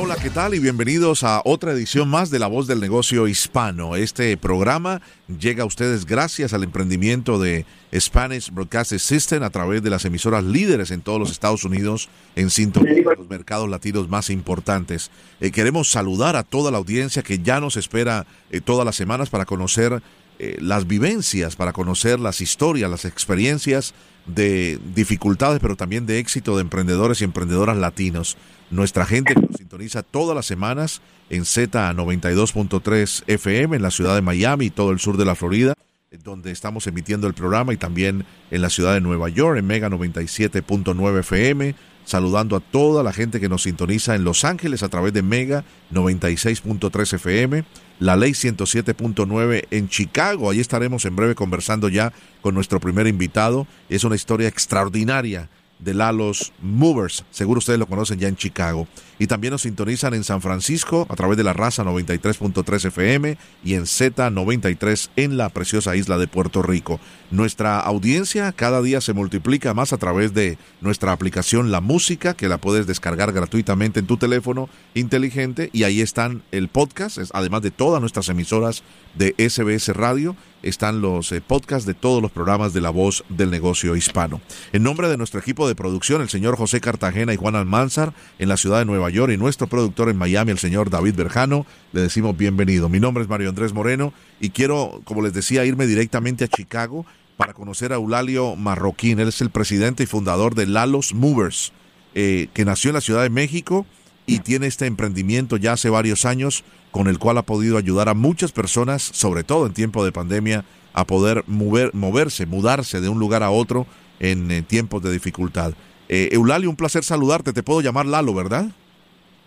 Hola, ¿qué tal? Y bienvenidos a otra edición más de La Voz del Negocio Hispano. Este programa llega a ustedes gracias al emprendimiento de Spanish Broadcasting System a través de las emisoras líderes en todos los Estados Unidos en sintonía con los mercados latinos más importantes. Eh, queremos saludar a toda la audiencia que ya nos espera eh, todas las semanas para conocer eh, las vivencias, para conocer las historias, las experiencias de dificultades, pero también de éxito de emprendedores y emprendedoras latinos. Nuestra gente que nos sintoniza todas las semanas en Z92.3 FM en la ciudad de Miami y todo el sur de la Florida, donde estamos emitiendo el programa, y también en la ciudad de Nueva York en Mega 97.9 FM. Saludando a toda la gente que nos sintoniza en Los Ángeles a través de Mega 96.3 FM, la ley 107.9 en Chicago. Ahí estaremos en breve conversando ya con nuestro primer invitado. Es una historia extraordinaria de Lalos Movers. Seguro ustedes lo conocen ya en Chicago. Y también nos sintonizan en San Francisco a través de la raza 93.3 FM y en Z93 en la preciosa isla de Puerto Rico. Nuestra audiencia cada día se multiplica más a través de nuestra aplicación La Música, que la puedes descargar gratuitamente en tu teléfono inteligente. Y ahí están el podcast, además de todas nuestras emisoras de SBS Radio están los eh, podcasts de todos los programas de La Voz del Negocio Hispano. En nombre de nuestro equipo de producción, el señor José Cartagena y Juan Almanzar, en la ciudad de Nueva York, y nuestro productor en Miami, el señor David Berjano, le decimos bienvenido. Mi nombre es Mario Andrés Moreno y quiero, como les decía, irme directamente a Chicago para conocer a Eulalio Marroquín. Él es el presidente y fundador de Lalos Movers, eh, que nació en la Ciudad de México y tiene este emprendimiento ya hace varios años con el cual ha podido ayudar a muchas personas, sobre todo en tiempo de pandemia, a poder mover, moverse, mudarse de un lugar a otro en eh, tiempos de dificultad. Eh, Eulalio, un placer saludarte. Te puedo llamar Lalo, ¿verdad?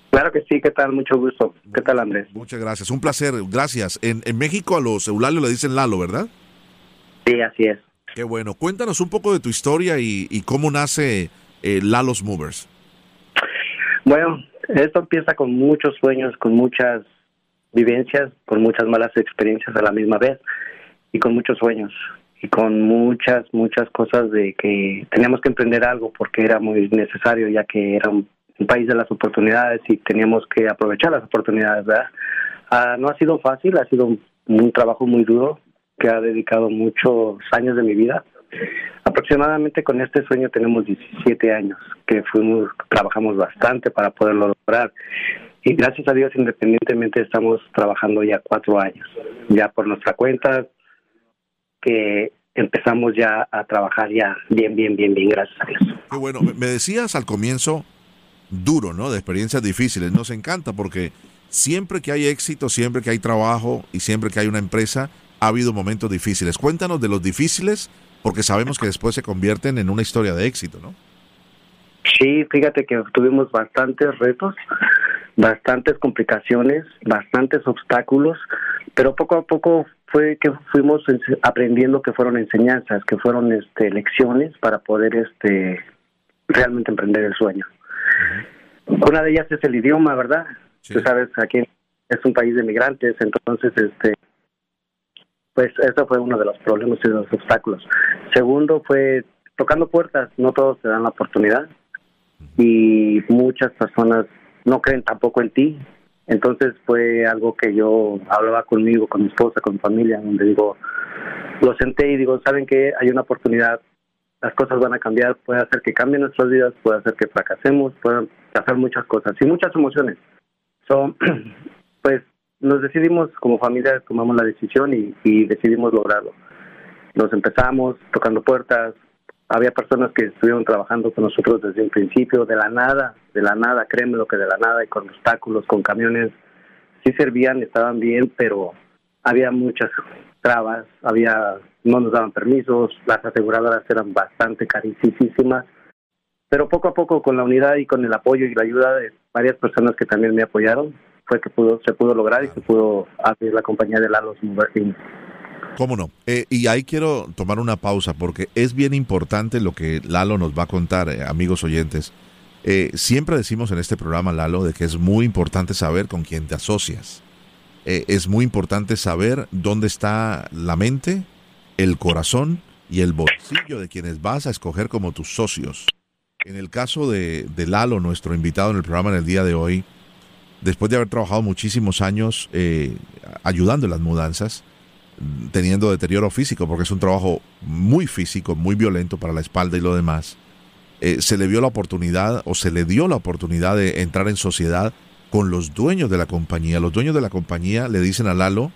Claro que sí, ¿qué tal? Mucho gusto. ¿Qué tal, Andrés? Muchas gracias, un placer, gracias. En, en México a los Eulalio le dicen Lalo, ¿verdad? Sí, así es. Qué bueno. Cuéntanos un poco de tu historia y, cómo nace eh, Lalos Movers. Bueno, esto empieza con muchos sueños, con muchas vivencias, con muchas malas experiencias a la misma vez y con muchos sueños y con muchas, muchas cosas de que teníamos que emprender algo porque era muy necesario ya que era un, país de las oportunidades y teníamos que aprovechar las oportunidades, ¿verdad? Ah, no ha sido fácil, ha sido un trabajo muy duro que ha dedicado muchos años de mi vida Aproximadamente con este sueño tenemos 17 años que fuimos, trabajamos bastante para poderlo lograr. Y gracias a Dios, independientemente, estamos trabajando ya cuatro años, ya por nuestra cuenta, que empezamos ya a trabajar ya bien, bien, bien, bien, gracias a Dios. Qué bueno, me decías al comienzo, duro, ¿no? De experiencias difíciles. Nos encanta porque siempre que hay éxito, siempre que hay trabajo y siempre que hay una empresa, ha habido momentos difíciles. Cuéntanos de los difíciles porque sabemos que después se convierten en una historia de éxito, ¿no? Sí, fíjate que tuvimos bastantes retos, bastantes complicaciones, bastantes obstáculos, pero poco a poco fue que fuimos aprendiendo que fueron enseñanzas, que fueron este lecciones para poder este realmente emprender el sueño. Una de ellas es el idioma, ¿verdad? Tú sabes, aquí es un país de migrantes, entonces, este, pues eso fue uno de los problemas y de los obstáculos. Segundo fue tocando puertas, no todos te dan la oportunidad y muchas personas no creen tampoco en ti. Entonces fue algo que yo hablaba conmigo, con mi esposa, con mi familia, donde digo, lo senté y digo, ¿saben que Hay una oportunidad, las cosas van a cambiar, puede hacer que cambien nuestras vidas, puede hacer que fracasemos, pueden pasar muchas cosas y muchas emociones. So, pues nos decidimos como familia, tomamos la decisión y, decidimos lograrlo. Nos empezamos tocando puertas, había personas que estuvieron trabajando con nosotros desde un principio, de la nada, de la nada, créeme lo que de la nada, y con obstáculos, con camiones, sí servían, estaban bien, pero había muchas trabas, había no nos daban permisos, las aseguradoras eran bastante carísimas, pero poco a poco con la unidad y con el apoyo y la ayuda de varias personas que también me apoyaron, fue que pudo, se pudo lograr y se pudo abrir la compañía de Lalos Movers ¿Cómo no? Eh, y ahí quiero tomar una pausa porque es bien importante lo que Lalo nos va a contar, eh, amigos oyentes. Eh, siempre decimos en este programa, Lalo, de que es muy importante saber con quién te asocias. es muy importante saber dónde está la mente, el corazón y el bolsillo de quienes vas a escoger como tus socios. En el caso de, de Lalo, nuestro invitado en el programa en el día de hoy, después de haber trabajado muchísimos años eh, ayudando en las mudanzas, teniendo deterioro físico, porque es un trabajo muy físico, muy violento para la espalda y lo demás, eh, se le vio la oportunidad o se le dio la oportunidad de entrar en sociedad con los dueños de la compañía. Los dueños de la compañía le dicen a Lalo,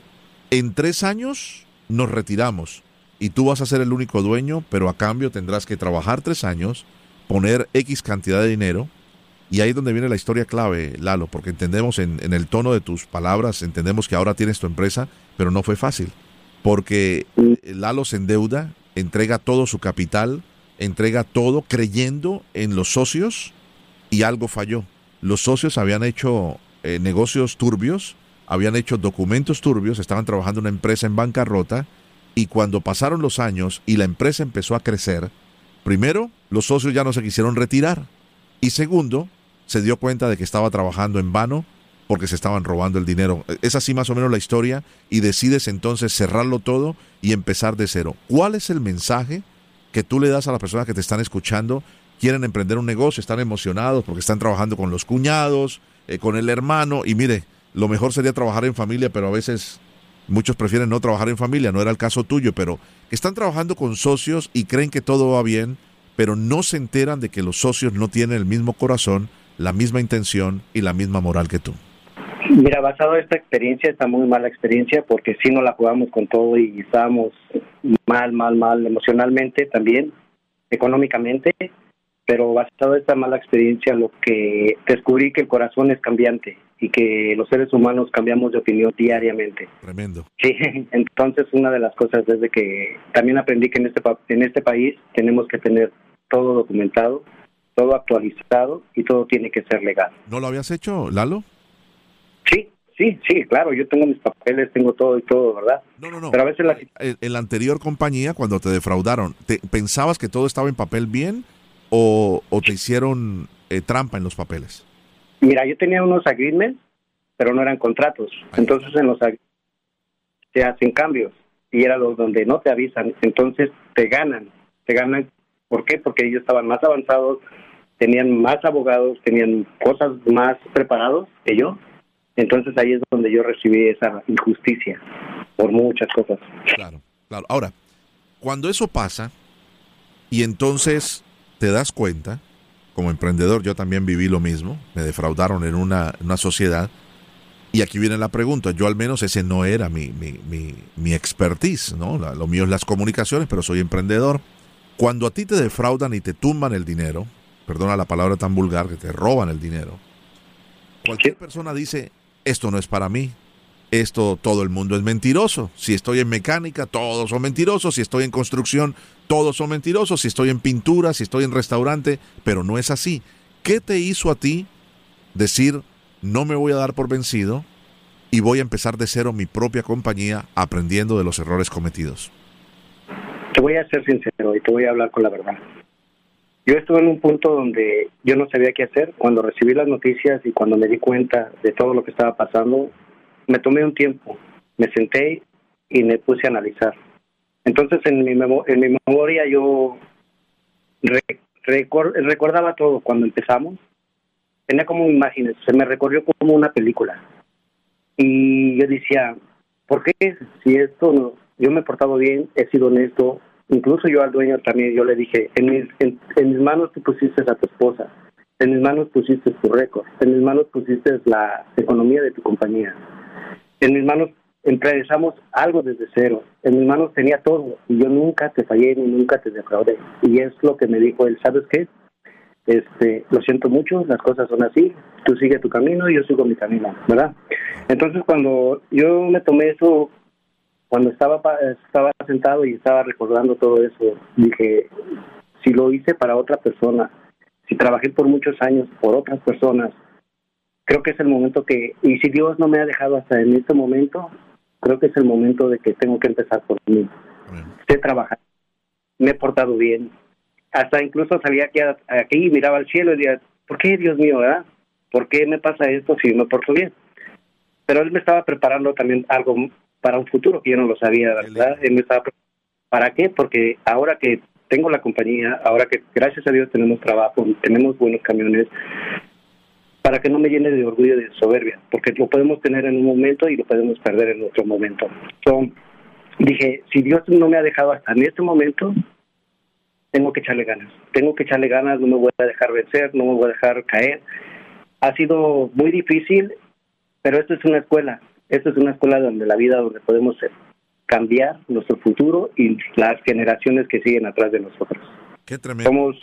en tres años nos retiramos y tú vas a ser el único dueño, pero a cambio tendrás que trabajar tres años, poner X cantidad de dinero y ahí es donde viene la historia clave, Lalo, porque entendemos en, el tono de tus palabras, entendemos que ahora tienes tu empresa, pero no fue fácil, porque Lalo se endeuda, entrega todo su capital, entrega todo creyendo en los socios y algo falló. Los socios habían hecho eh, negocios turbios, habían hecho documentos turbios, estaban trabajando en una empresa en bancarrota y cuando pasaron los años y la empresa empezó a crecer, primero, los socios ya no se quisieron retirar y segundo, se dio cuenta de que estaba trabajando en vano porque se estaban robando el dinero. Es así más o menos la historia y decides entonces cerrarlo todo y empezar de cero. ¿Cuál es el mensaje que tú le das a las personas que te están escuchando? Quieren emprender un negocio, están emocionados porque están trabajando con los cuñados, eh, con el hermano y mire, lo mejor sería trabajar en familia, pero a veces muchos prefieren no trabajar en familia, no era el caso tuyo, pero están trabajando con socios y creen que todo va bien, pero no se enteran de que los socios no tienen el mismo corazón la misma intención y la misma moral que tú? Mira, basado en esta experiencia, está muy mala experiencia porque si no la jugamos con todo y estábamos mal, mal, mal emocionalmente también, económicamente, pero basado en esta mala experiencia, lo que descubrí que el corazón es cambiante y que los seres humanos cambiamos de opinión diariamente. Tremendo. Sí, entonces una de las cosas es de que también aprendí que en este, en este país tenemos que tener todo documentado, todo actualizado y todo tiene que ser legal. ¿No lo habías hecho, Lalo? Sí, sí, sí, claro, yo tengo mis papeles, tengo todo y todo, ¿verdad? No, no, no. Pero a veces la... En la anterior compañía, cuando te defraudaron, ¿te, ¿pensabas que todo estaba en papel bien o, te hicieron eh, trampa en los papeles? Mira, yo tenía unos agreements, pero no eran contratos. Entonces en los se hacen cambios y era lo donde no te avisan, entonces te ganan, te ganan. ¿Por qué? Porque ellos estaban más avanzados, tenían más abogados, tenían cosas más preparados que yo. Entonces ahí es donde yo recibí esa injusticia por muchas cosas. Claro, claro. Ahora, cuando eso pasa y entonces te das cuenta, como emprendedor yo también viví lo mismo, me defraudaron en una, una sociedad y aquí viene la pregunta, yo al menos ese no era mi, mi, mi, mi expertise, ¿no? Lo mío es las comunicaciones, pero soy emprendedor. Cuando a ti te defraudan y te tumban el dinero, perdona la palabra tan vulgar, que te roban el dinero, cualquier persona dice, esto no es para mí, esto todo el mundo es mentiroso. Si estoy en mecánica, todos son mentirosos. Si estoy en construcción, todos son mentirosos. Si estoy en pintura, si estoy en restaurante, pero no es así. ¿Qué te hizo a ti decir, no me voy a dar por vencido y voy a empezar de cero mi propia compañía aprendiendo de los errores cometidos? Te voy a ser sincero y te voy a hablar con la verdad yo estuve en un punto donde yo no sabía qué hacer. Cuando recibí las noticias y cuando me di cuenta de todo lo que estaba pasando, me tomé un tiempo, me senté y me puse a analizar. Entonces en mi, en mi memoria yo recordaba todo cuando empezamos. Tenía como imágenes, se me recorrió como una película. Y yo decía, ¿por qué? Si esto no, yo me he portado bien, he sido honesto, incluso yo al dueño también, yo le dije, en mis, en, mis manos tú pusiste a tu esposa, en mis manos pusiste tu récord, en mis manos pusiste la economía de tu compañía, en mis manos empezamos algo desde cero, en mis manos tenía todo y yo nunca te fallé ni nunca te defraudé. Y es lo que me dijo él, ¿sabes qué? Este, lo siento mucho, las cosas son así, tú sigue tu camino y yo sigo mi camino, ¿verdad? Entonces cuando yo me tomé eso cuando estaba estaba sentado y estaba recordando todo eso, dije, si lo hice para otra persona, si trabajé por muchos años por otras personas, creo que es el momento que, y si Dios no me ha dejado hasta en este momento, creo que es el momento de que tengo que empezar por mí. Sé trabajar, me he portado bien, hasta incluso salía aquí, aquí y miraba al cielo y decía, ¿por qué Dios mío, verdad? ¿Por qué me pasa esto si me porto bien? Pero él me estaba preparando también algo para un futuro que yo no lo sabía, ¿verdad? Él me estaba ¿Para qué? Porque ahora que tengo la compañía, ahora que gracias a Dios tenemos trabajo, tenemos buenos camiones, para que no me llene de orgullo y de soberbia, porque lo podemos tener en un momento y lo podemos perder en otro momento. So, dije, si Dios no me ha dejado hasta en este momento, tengo que echarle ganas, tengo que echarle ganas, no me voy a dejar vencer, no me voy a dejar caer. Ha sido muy difícil, pero esto es una escuela, esta es una escuela donde la vida, donde podemos cambiar nuestro futuro y las generaciones que siguen atrás de nosotros. Qué tremendo. Somos,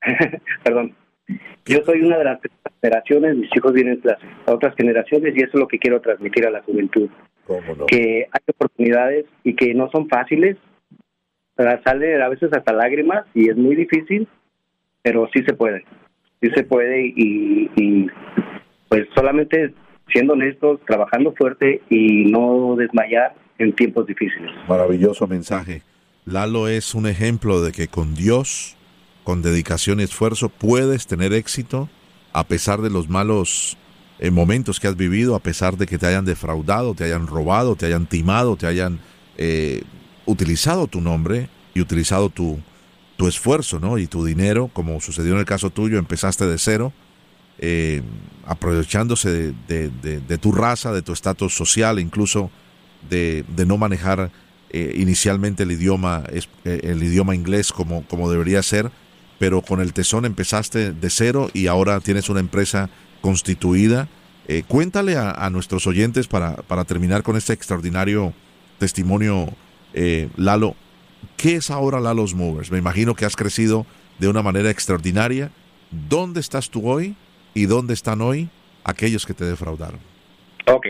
perdón, yo soy una de las generaciones, mis hijos vienen a otras generaciones y eso es lo que quiero transmitir a la juventud. Que hay oportunidades y que no son fáciles, sale a veces hasta lágrimas y es muy difícil, pero sí se puede, sí se puede y, y pues solamente siendo honestos, trabajando fuerte y no desmayar en tiempos difíciles. Maravilloso mensaje. Lalo es un ejemplo de que con Dios, con dedicación y esfuerzo, puedes tener éxito a pesar de los malos eh, momentos que has vivido, a pesar de que te hayan defraudado, te hayan robado, te hayan timado, te hayan eh, utilizado tu nombre y utilizado tu, tu esfuerzo ¿no? y tu dinero, como sucedió en el caso tuyo, empezaste de cero eh, aprovechándose de, tu raza, de tu estatus social, incluso de, no manejar eh, inicialmente el idioma, eh, el idioma inglés como, como debería ser, pero con el tesón empezaste de cero y ahora tienes una empresa constituida. cuéntale a, nuestros oyentes para, para, terminar con este extraordinario testimonio, Lalo, ¿qué es ahora Lalo's Movers? Me imagino que has crecido de una manera extraordinaria. ¿Dónde estás tú hoy? Y dónde están hoy aquellos que te defraudaron. Ok,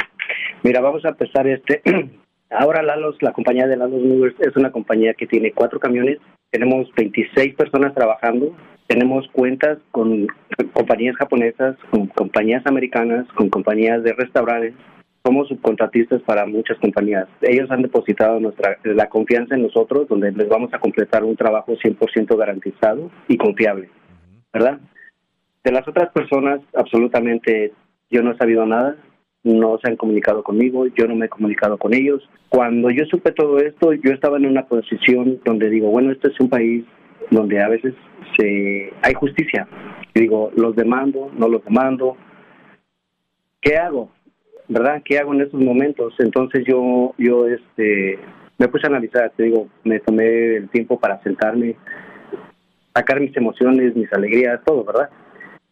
mira, vamos a empezar este. Ahora Lalos, la compañía de Lalos Movers es una compañía que tiene cuatro camiones, tenemos 26 personas trabajando, tenemos cuentas con compañías japonesas, con compañías americanas, con compañías de restaurantes, somos subcontratistas para muchas compañías. Ellos han depositado nuestra la confianza en nosotros, donde les vamos a completar un trabajo 100% garantizado y confiable, ¿verdad? De las otras personas, absolutamente yo no he sabido nada, no se han comunicado conmigo, yo no me he comunicado con ellos. Cuando yo supe todo esto, yo estaba en una posición donde digo, bueno, este es un país donde a veces se hay justicia. digo, los demando, no los demando. ¿Qué hago? ¿Verdad? ¿Qué hago en esos momentos? Entonces yo yo este me puse a analizar, te digo, me tomé el tiempo para sentarme, sacar mis emociones, mis alegrías, todo, ¿verdad?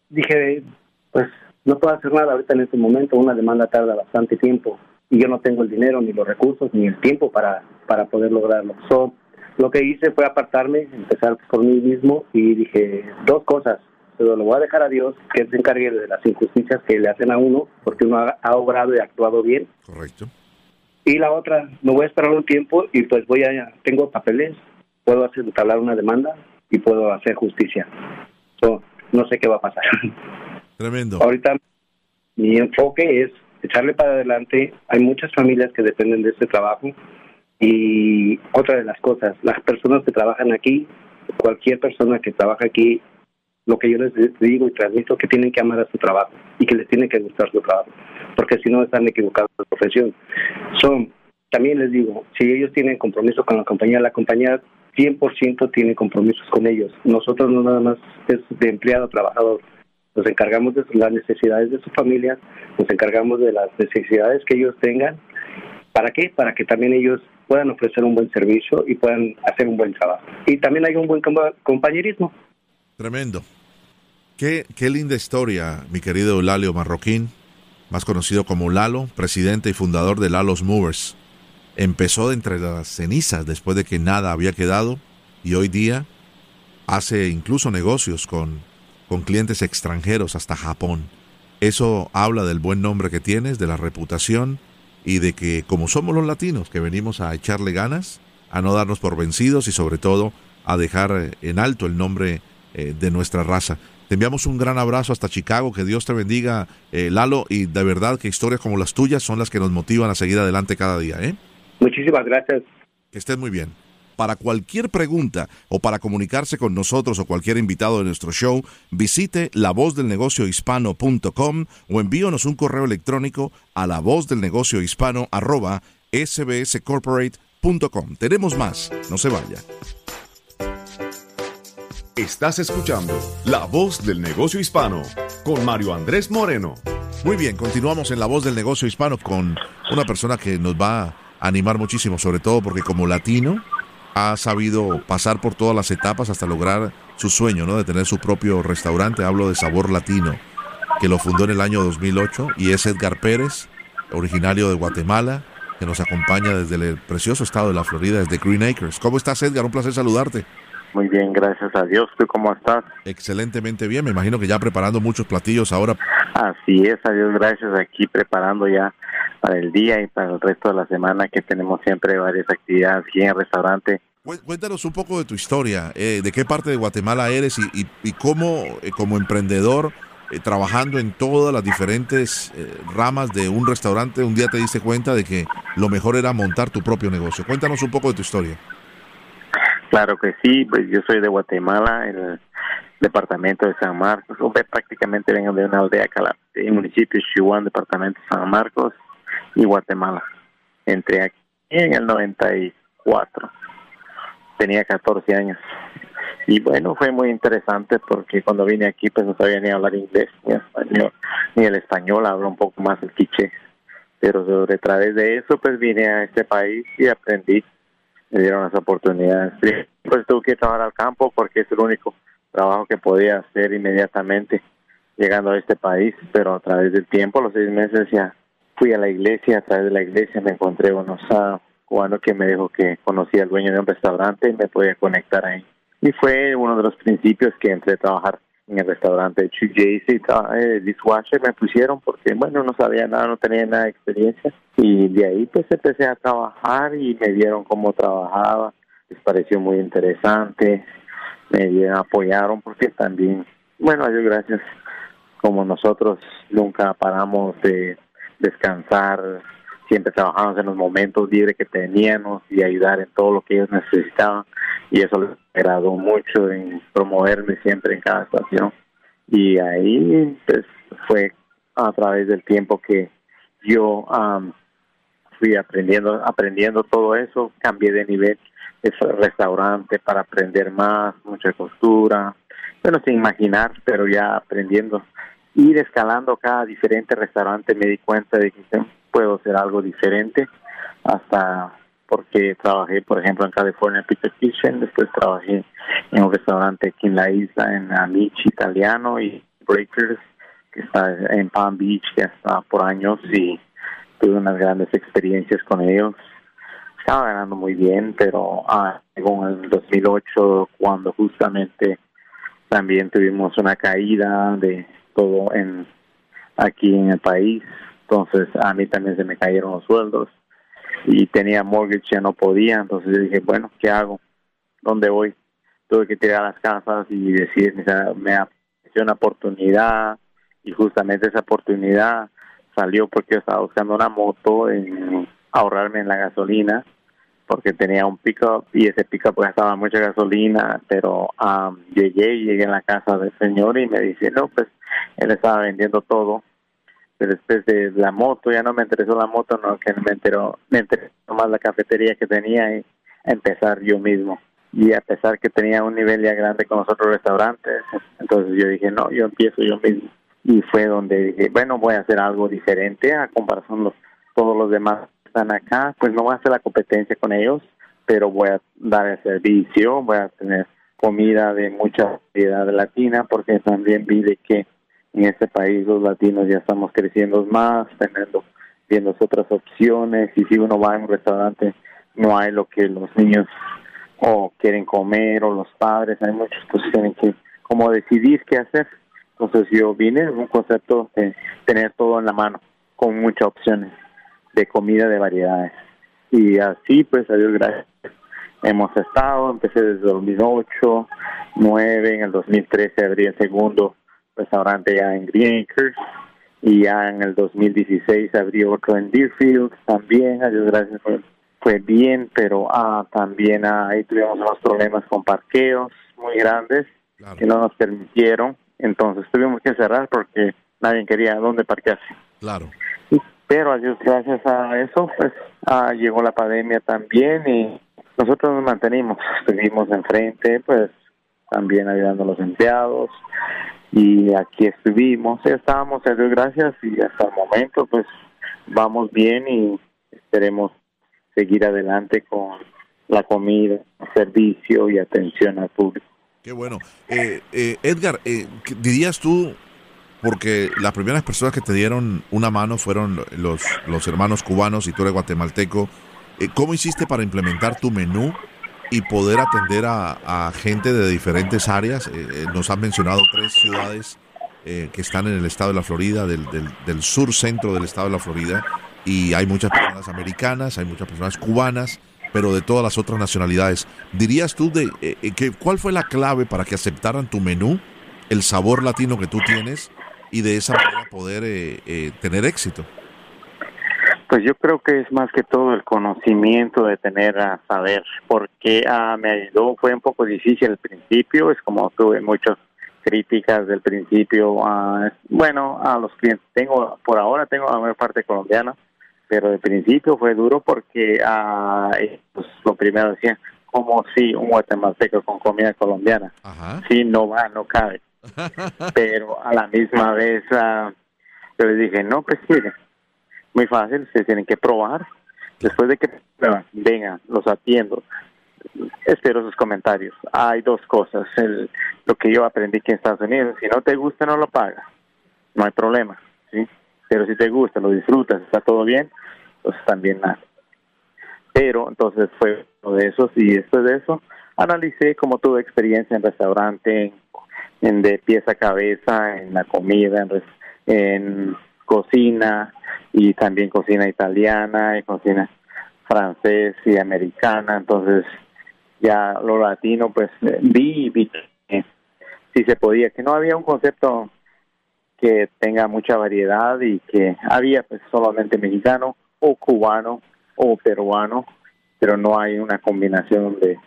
Dije, pues no puedo hacer nada ahorita en este momento, una demanda tarda bastante tiempo y yo no tengo el dinero, ni los recursos, ni el tiempo para, para poder lograrlo. So, lo que hice fue apartarme, empezar por mí mismo y dije dos cosas. Pero lo voy a dejar a Dios, que se encargue de las injusticias que le hacen a uno, porque uno ha, obrado y actuado bien. Correcto. Y la otra, me voy a esperar un tiempo y pues voy a, tengo papeles, puedo hacer, entablar una demanda y puedo hacer justicia. So, no sé qué va a pasar. Tremendo. Ahorita mi enfoque es echarle para adelante. Hay muchas familias que dependen de este trabajo. Y otra de las cosas, las personas que trabajan aquí cualquier persona que trabaja aquí, lo que yo les digo y transmito que tienen que amar a su trabajo y que les tiene que gustar su trabajo, porque si no están equivocados en su profesión. Son, también les digo, si ellos tienen compromiso con la compañía, la compañía 100% tiene compromisos con ellos. Nosotros no nada más es de empleado trabajador. Nos encargamos de las necesidades de su familia, nos encargamos de las necesidades que ellos tengan. ¿Para qué? Para que también ellos puedan ofrecer un buen servicio y puedan hacer un buen trabajo. Y también hay un buen compañerismo. Tremendo. Qué, qué linda historia, mi querido Lalio Marroquín, más conocido como Lalo, presidente y fundador de Lalo's Movers. Empezó entre las cenizas después de que nada había quedado y hoy día hace incluso negocios con, con clientes extranjeros hasta Japón. Eso habla del buen nombre que tienes, de la reputación y de que como somos los latinos que venimos a echarle ganas, a no darnos por vencidos y sobre todo a dejar eh, en alto el nombre eh, de nuestra raza. Te enviamos un gran abrazo hasta Chicago, que Dios te bendiga, eh, Lalo, y de verdad que historias como las tuyas son las que nos motivan a seguir adelante cada día. ¿eh? Muchísimas gracias. Que estés muy bien. Para cualquier pregunta o para comunicarse con nosotros o cualquier invitado de nuestro show, visite lavozdelnegociohispano.com o envíonos un correo electrónico a lavozdelnegociohispano@sbscorporate.com. Tenemos más, no se vaya. Estás escuchando La Voz del Negocio Hispano con Mario Andrés Moreno. Muy bien, continuamos en La Voz del Negocio Hispano con una persona que nos va a animar muchísimo, sobre todo porque como latino ha sabido pasar por todas las etapas hasta lograr su sueño, ¿no? De tener su propio restaurante. Hablo de Sabor Latino, que lo fundó en el año 2008 y es Edgar Pérez, originario de Guatemala, que nos acompaña desde el precioso estado de la Florida, desde Green Acres. ¿Cómo estás, Edgar? Un placer saludarte. Muy bien, gracias a Dios. ¿Tú cómo estás? Excelentemente bien. Me imagino que ya preparando muchos platillos ahora. Así es, a Dios gracias. Aquí preparando ya para el día y para el resto de la semana que tenemos siempre varias actividades aquí en el restaurante. Cuéntanos un poco de tu historia, eh, de qué parte de Guatemala eres y, y, cómo eh, como emprendedor, eh, trabajando en todas las diferentes ramas de un restaurante, un día te diste cuenta de que lo mejor era montar tu propio negocio. Cuéntanos un poco de tu historia. Claro que sí, pues yo soy de Guatemala, el departamento de San Marcos, prácticamente vengo de una aldea, el municipio de Chihuahua, departamento de San Marcos y Guatemala. Entré aquí en el 94, tenía 14 años. Y bueno, fue muy interesante porque cuando vine aquí pues no sabía ni hablar inglés ni español, ni el español, hablo un poco más el quiche. Pero sobre través de eso pues vine a este país y aprendí me dieron las oportunidades. Pues tuve que trabajar al campo porque es el único trabajo que podía hacer inmediatamente llegando a este país, pero a través del tiempo, los seis meses ya fui a la iglesia, a través de la iglesia me encontré unos uh, cubanos que me dijo que conocía al dueño de un restaurante y me podía conectar ahí. Y fue uno de los principios que entré a trabajar en el restaurante Chujace y eh, dishwasher me pusieron porque bueno no sabía nada no tenía nada de experiencia. Y de ahí pues empecé a trabajar y me vieron cómo trabajaba. Les pareció muy interesante. Me apoyaron porque también bueno Dios gracias como nosotros nunca paramos de descansar siempre trabajamos en los momentos libres que teníamos y ayudar en todo lo que ellos necesitaban y eso les agradó mucho en promoverme siempre en cada estación. Y ahí pues fue a través del tiempo que yo fui aprendiendo aprendiendo todo eso cambié de nivel de restaurante para aprender más mucha costura bueno sin imaginar pero ya aprendiendo. Ir escalando cada diferente restaurante me di cuenta de que puedo hacer algo diferente. Hasta porque trabajé por ejemplo en California Pizza Kitchen después trabajé en un restaurante aquí en la isla en Amici italiano y Breakers que está en Palm Beach que está por años y tuve unas grandes experiencias con ellos. Estaba ganando muy bien pero ah, en el 2008 cuando justamente también tuvimos una caída de todo en aquí en el país entonces a mí también se me cayeron los sueldos y tenía mortgage, ya no podía, entonces dije, bueno, ¿qué hago? ¿Dónde voy? Tuve que tirar las casas y decir, me apareció una oportunidad y justamente esa oportunidad salió porque estaba buscando una moto, en ahorrarme en la gasolina porque tenía un pick-up y ese pick-up gastaba mucha gasolina, pero um, llegué llegué en la casa del señor y me dice, no, pues él estaba vendiendo todo, después de la moto, ya no me interesó la moto, no, que me enteró, me interesó más la cafetería que tenía y empezar yo mismo. Y a pesar que tenía un nivel ya grande con los otros restaurantes, entonces yo dije, no, yo empiezo yo mismo. Y fue donde dije, bueno, voy a hacer algo diferente a comparación de todos los demás están acá, pues no voy a hacer la competencia con ellos, pero voy a dar el servicio, voy a tener comida de mucha variedad latina, porque también vi de que en este país los latinos ya estamos creciendo más, teniendo viendo otras opciones, y si uno va a un restaurante no hay lo que los niños o quieren comer o los padres, hay muchos pues tienen que como decidir qué hacer. Entonces yo vine en un concepto de tener todo en la mano, con muchas opciones de comida de variedades. Y así, pues, a Dios gracias, hemos estado, empecé desde 2008, 9, en el 2013 abrí el segundo restaurante ya en Green Acres, y ya en el 2016 abrí otro en Deerfield, también, a Dios gracias, fue, fue bien, pero ah, también ah, ahí tuvimos unos problemas con parqueos muy grandes que no nos permitieron, entonces tuvimos que cerrar porque nadie quería dónde parquearse. Claro. Pero gracias a eso, pues ah, llegó la pandemia también y nosotros nos mantenimos, estuvimos enfrente, pues también ayudando a los empleados y aquí estuvimos, estábamos, a Dios gracias y hasta el momento pues vamos bien y esperemos seguir adelante con la comida, servicio y atención al público. Qué bueno. Eh, eh, Edgar, eh, dirías tú porque las primeras personas que te dieron una mano fueron los, los hermanos cubanos y tú eres guatemalteco. Eh, ¿Cómo hiciste para implementar tu menú y poder atender a, gente de diferentes áreas? Eh, eh, nos han mencionado tres ciudades que están en el estado de la Florida, del, del, sur centro del estado de la Florida, y hay muchas personas americanas, hay muchas personas cubanas, pero de todas las otras nacionalidades. ¿Dirías tú de que, cuál fue la clave para que aceptaran tu menú, el sabor latino que tú tienes? y de esa manera poder eh, eh, tener éxito? Pues yo creo que es más que todo el conocimiento de tener a saber, porque ah, me ayudó, fue un poco difícil al principio, es como tuve muchas críticas del principio, ah, bueno, a los clientes, tengo, por ahora tengo la mayor parte colombiana, pero al principio fue duro porque ah, pues, lo primero decía, como si un guatemalteco con comida colombiana, si no va, no cabe. pero a la misma vez uh, yo les dije, no, pues mire, muy fácil, se tienen que probar. Después de que vengan, los atiendo. Espero sus comentarios. Hay dos cosas. El, lo que yo aprendí aquí en Estados Unidos, si no te gusta, no lo pagas. No hay problema. ¿sí? Pero si te gusta, lo disfrutas, está todo bien, pues también nada. Pero entonces fue uno de esos y después de eso analicé como tuve experiencia en restaurante, en de pieza a cabeza, en la comida, en, en cocina y también cocina italiana y cocina francés y americana. Entonces ya lo latino pues vi y vi que si se podía, que no había un concepto que tenga mucha variedad y que había pues solamente mexicano o cubano o peruano, pero no hay una combinación donde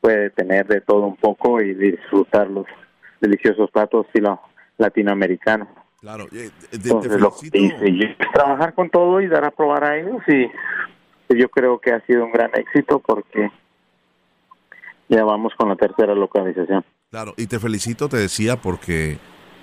puede tener de todo un poco y disfrutarlos deliciosos platos estilo latinoamericano. Claro, eh, trabajar con todo y dar a probar a ellos y yo creo que ha sido un gran éxito porque ya vamos con la tercera localización. Claro, y te felicito, te decía, porque eh,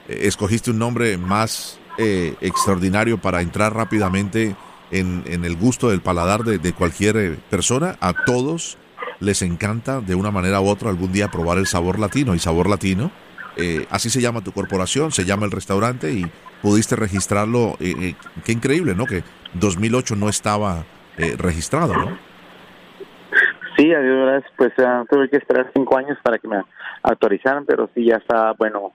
escogiste un nombre más eh, extraordinario para entrar rápidamente en, en, el gusto del paladar de, de cualquier persona. A todos les encanta de una manera u otra algún día probar el sabor latino y sabor latino eh, así se llama tu corporación, se llama el restaurante y pudiste registrarlo. Eh, eh, qué increíble, ¿no? Que 2008 no estaba registrado, ¿no? Sí, adiós, gracias. Pues tuve que esperar cinco años para que me autorizaran, pero sí, ya está, bueno,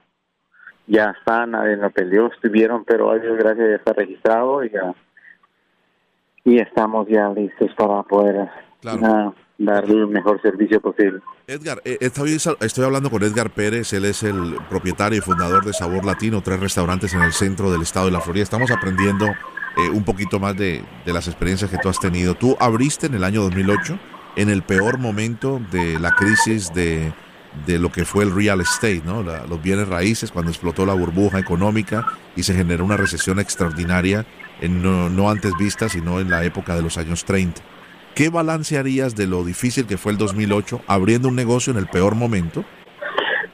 ya está, nadie lo peleó, estuvieron, pero adiós, gracias, ya está registrado y ya, y estamos ya listos para poder dar el mejor servicio posible. Edgar, eh, estoy, hablando con Edgar Pérez, él es el propietario y fundador de Sabor Latino, tres restaurantes en el centro del estado de la Florida. Estamos aprendiendo eh, un poquito más de, las experiencias que tú has tenido. Tú abriste en el año 2008 en el peor momento de la crisis de, lo que fue el real estate, ¿no? los bienes raíces, cuando explotó la burbuja económica y se generó una recesión extraordinaria, en no, no antes vista, sino en la época de los años 30. ¿Qué balance harías de lo difícil que fue el 2008 abriendo un negocio en el peor momento?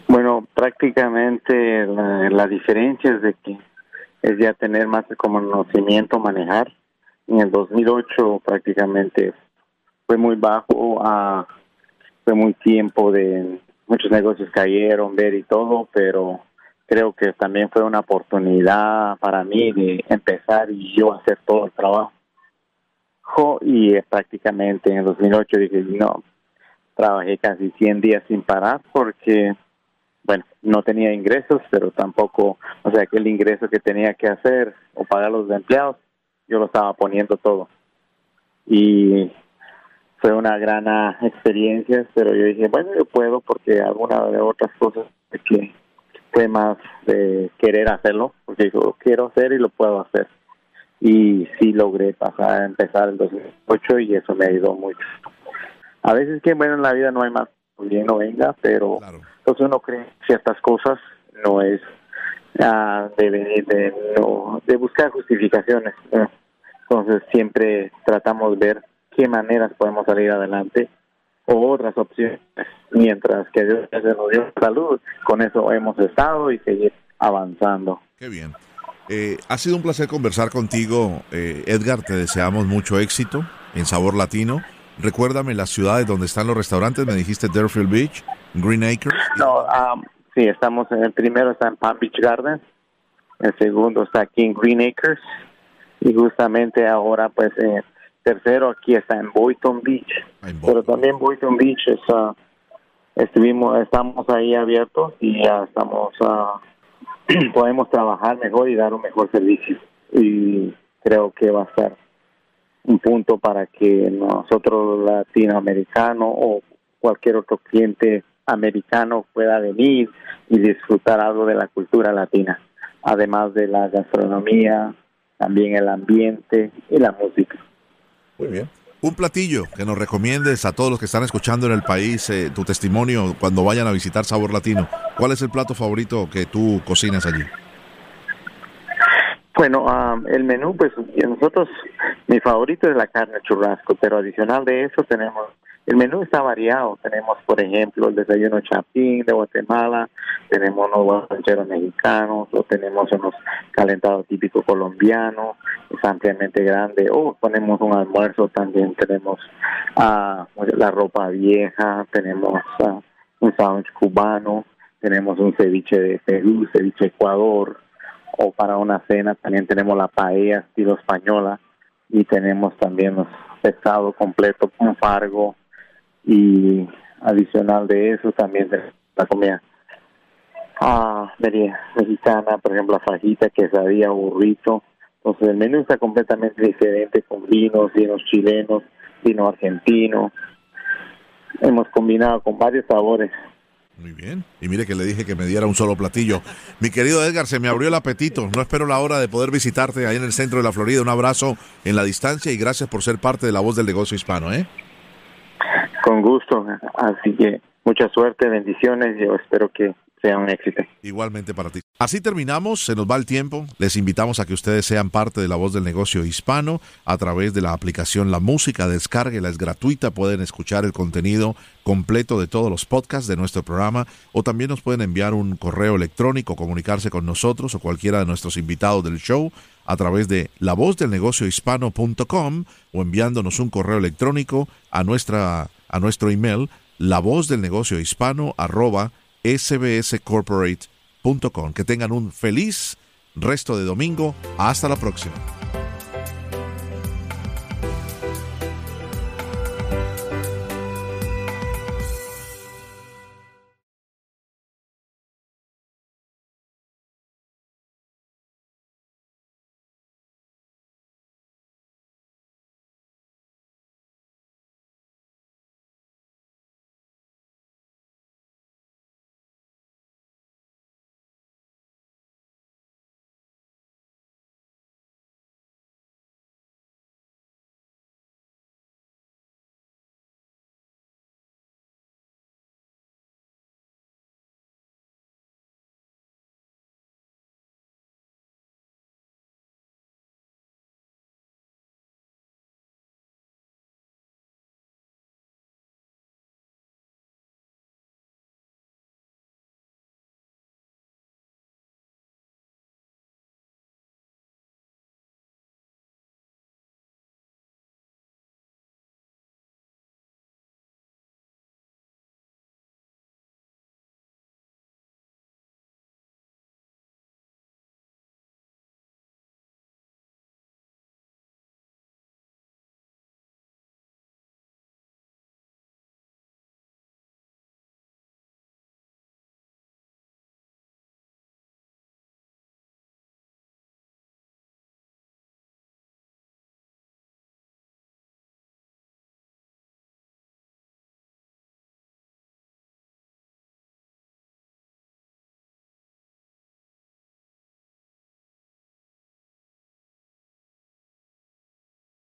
Bueno, prácticamente la, diferencia es de que es ya tener más conocimiento, manejar. En el 2008 prácticamente fue muy bajo, ah, fue muy tiempo de muchos negocios cayeron, ver y todo, pero creo que también fue una oportunidad para mí de empezar y yo hacer todo el trabajo. Y eh, prácticamente en el 2008 dije, no, trabajé casi 100 días sin parar porque bueno, no tenía ingresos, pero tampoco, o sea, que el ingreso que tenía que hacer o pagar los empleados, yo lo estaba poniendo todo. Y fue una gran experiencia, pero yo dije, bueno, yo puedo porque alguna de otras cosas que fue más de querer hacerlo, porque yo lo quiero hacer y lo puedo hacer. Y sí logré pasar, empezar el 2008 y eso me ayudó mucho. A veces que, bueno, en la vida no hay más bien no venga, pero entonces uno cree ciertas cosas, no es uh, de, de, no, de buscar justificaciones. Entonces siempre tratamos de ver qué maneras podemos salir adelante o otras opciones, mientras que Dios nos dio salud, con eso hemos estado y seguir avanzando. Qué bien. Eh, ha sido un placer conversar contigo, eh, Edgar. Te deseamos mucho éxito en Sabor Latino. Recuérdame las ciudades donde están los restaurantes. Me dijiste Deerfield Beach, Green Acres. No, um, sí, estamos en el primero está en Palm Beach Gardens, el segundo está aquí en Green Acres y justamente ahora pues eh, tercero aquí está en Boynton Beach. Ah, Pero también Boynton Beach es, uh, estuvimos, estamos ahí abiertos y ya estamos, uh, podemos trabajar mejor y dar un mejor servicio y creo que va a ser un punto para que nosotros latinoamericanos o cualquier otro cliente americano pueda venir y disfrutar algo de la cultura latina, además de la gastronomía, también el ambiente y la música. Muy bien. Un platillo que nos recomiendes a todos los que están escuchando en el país, eh, tu testimonio cuando vayan a visitar Sabor Latino. ¿Cuál es el plato favorito que tú cocinas allí? Bueno, el menú, pues nosotros, mi favorito es la carne churrasco, pero adicional de eso tenemos, el menú está variado. Tenemos, por ejemplo, el desayuno chapín de Guatemala, tenemos unos rancheros mexicanos, o tenemos unos calentados típicos colombianos, es ampliamente grande, o ponemos un almuerzo también, tenemos uh, la ropa vieja, tenemos uh, un sándwich cubano, tenemos un ceviche de Perú, ceviche Ecuador, o para una cena también tenemos la paella estilo española y tenemos también los pescado completo con fargo y adicional de eso también la comida ah, mexicana, por ejemplo la fajita, quesadilla, burrito. Entonces el menú está completamente diferente con vinos, vinos chilenos, vino argentino. Hemos combinado con varios sabores muy bien. Y mire que le dije que me diera un solo platillo. Mi querido Edgar, se me abrió el apetito. No espero la hora de poder visitarte ahí en el centro de la Florida. Un abrazo en la distancia y gracias por ser parte de la voz del negocio hispano, ¿eh? Gusto. Así que mucha suerte, bendiciones. Yo espero que sea un éxito. Igualmente para ti. Así terminamos, se nos va el tiempo. Les invitamos a que ustedes sean parte de la voz del negocio hispano a través de la aplicación La Música. Descárguela, es gratuita. Pueden escuchar el contenido completo de todos los podcasts de nuestro programa o también nos pueden enviar un correo electrónico, comunicarse con nosotros o cualquiera de nuestros invitados del show a través de la voz del negocio hispano.com o enviándonos un correo electrónico a nuestra a nuestro email la voz del negocio hispano arroba sbscorporate.com. Que tengan un feliz resto de domingo. Hasta la próxima.